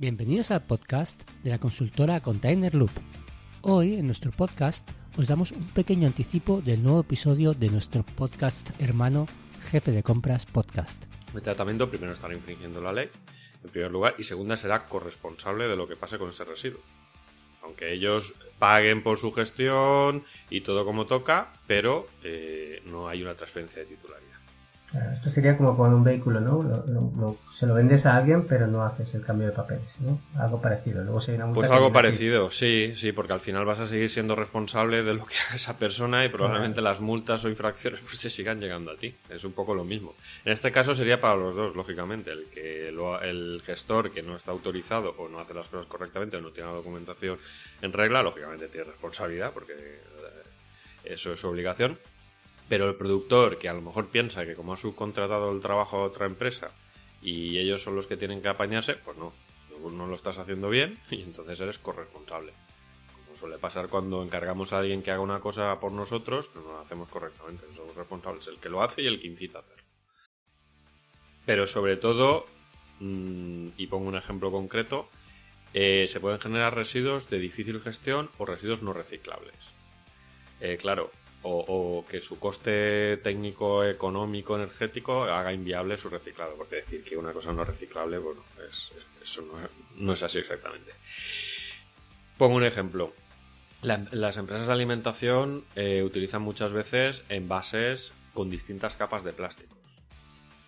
Bienvenidos al podcast de la consultora Container Loop. Hoy en nuestro podcast os damos un pequeño anticipo del nuevo episodio de nuestro podcast hermano Jefe de Compras Podcast. El tratamiento primero estará infringiendo la ley, en primer lugar, y segunda será corresponsable de lo que pase con ese residuo. Aunque ellos paguen por su gestión y todo como toca, pero eh, no hay una transferencia de titularidad. Claro, esto sería como con un vehículo, ¿no? Lo- lo- lo- se lo vendes a alguien, pero no haces el cambio de papeles, ¿no? Algo parecido. Luego se una Pues algo parecido, sí, sí, porque al final vas a seguir siendo responsable de lo que haga esa persona y probablemente las multas o infracciones pues te sigan llegando a ti. Es un poco lo mismo. En este caso sería para los dos, lógicamente. El que lo- el gestor que no está autorizado o no hace las cosas correctamente o no tiene la documentación en regla, lógicamente tiene responsabilidad porque eh, eso es su obligación. Pero el productor que a lo mejor piensa que como ha subcontratado el trabajo a otra empresa y ellos son los que tienen que apañarse, pues no, no, lo estás haciendo bien y entonces eres corresponsable. Como suele pasar cuando encargamos a alguien que haga una cosa por nosotros, pues no lo hacemos correctamente, somos responsables, el que lo hace y el que incita a hacerlo. Pero sobre todo, mm, y pongo un ejemplo concreto, eh, se pueden generar residuos de difícil gestión o residuos no reciclables. Eh, claro, o, que su coste técnico, económico, energético haga inviable su reciclado. Porque decir que una cosa no es reciclable, bueno, es- eso no es, así exactamente. Pongo un ejemplo. La- las empresas de alimentación eh, utilizan muchas veces envases con distintas capas de plásticos.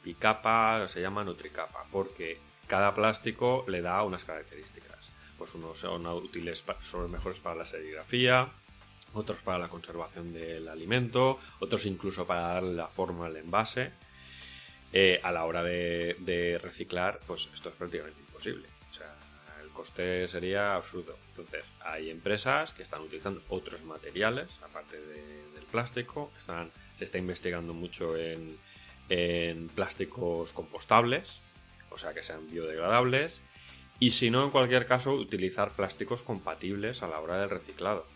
Bicapa se llama Nutricapa, porque cada plástico le da unas características. Pues unos son útiles, son mejores para la serigrafía, otros para la conservación del alimento, otros incluso para darle la forma al envase. Eh, a la hora de, reciclar, pues esto es prácticamente imposible. O sea, el coste sería absurdo. Entonces, hay empresas que están utilizando otros materiales, aparte de- del plástico. Están, se está investigando mucho en plásticos compostables, o sea, que sean biodegradables. Y si no, en cualquier caso, utilizar plásticos compatibles a la hora del reciclado.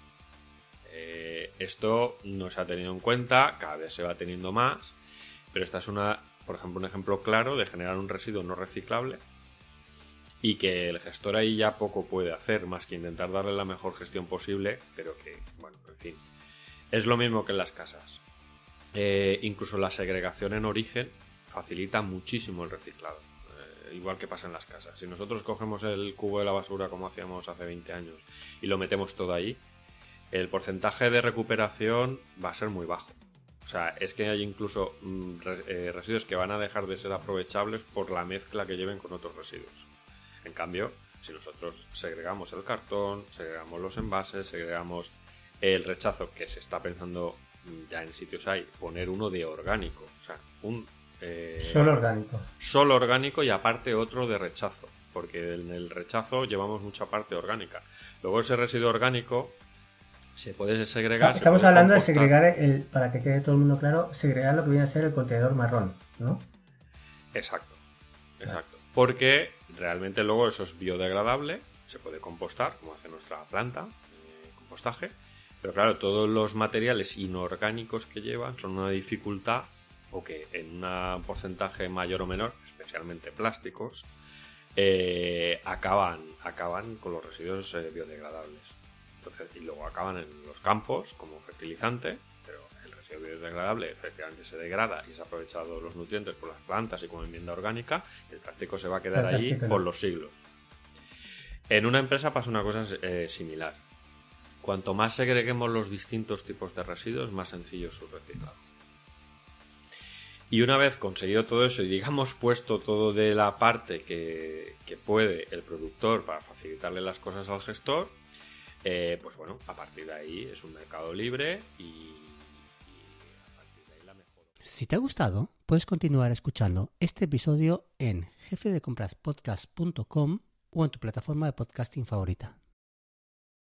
Eh, esto no se ha tenido en cuenta, cada vez se va teniendo más, pero esta es una, por ejemplo, un ejemplo claro de generar un residuo no reciclable y que el gestor ahí ya poco puede hacer más que intentar darle la mejor gestión posible, pero que, bueno, en fin, es lo mismo que en las casas. Eh, incluso la segregación en origen facilita muchísimo el reciclado, eh, igual que pasa en las casas. Si nosotros cogemos el cubo de la basura como hacíamos hace 20 años y lo metemos todo ahí, el porcentaje de recuperación va a ser muy bajo. O sea, es que hay incluso mm, re- eh, residuos que van a dejar de ser aprovechables por la mezcla que lleven con otros residuos. En cambio, si nosotros segregamos el cartón, segregamos los envases, segregamos el rechazo, que se está pensando mm, ya en sitios hay, poner uno de orgánico. O sea, un... eh, Solo orgánico. solo orgánico y aparte otro de rechazo, porque en el rechazo llevamos mucha parte orgánica. Luego ese residuo orgánico se puede segregar. se Estamos puede hablando de segregar, el, para que quede todo el mundo claro, segregar lo que viene a ser el contenedor marrón, ¿no? Exacto, exacto. Porque realmente luego eso es biodegradable, se puede compostar, como hace nuestra planta, eh, compostaje. Pero claro, todos los materiales inorgánicos que llevan son una dificultad o que en un porcentaje mayor o menor, especialmente plásticos, eh, acaban, acaban con los residuos eh, biodegradables. Entonces, y luego acaban en los campos como fertilizante, pero el residuo biodegradable efectivamente se degrada y es aprovechado los nutrientes por las plantas y como enmienda orgánica, el plástico se va a quedar El ahí plástico no. por los siglos. En una empresa pasa una cosa eh, similar. Cuanto más segreguemos los distintos tipos de residuos, más sencillo es su reciclado. Y una vez conseguido todo eso y digamos puesto todo de la parte que, que puede el productor para facilitarle las cosas al gestor, eh, pues bueno, a partir de ahí es un mercado libre y, y a partir de ahí la mejor. Si te ha gustado, puedes continuar escuchando este episodio en jefedecompraspodcast.com o en tu plataforma de podcasting favorita.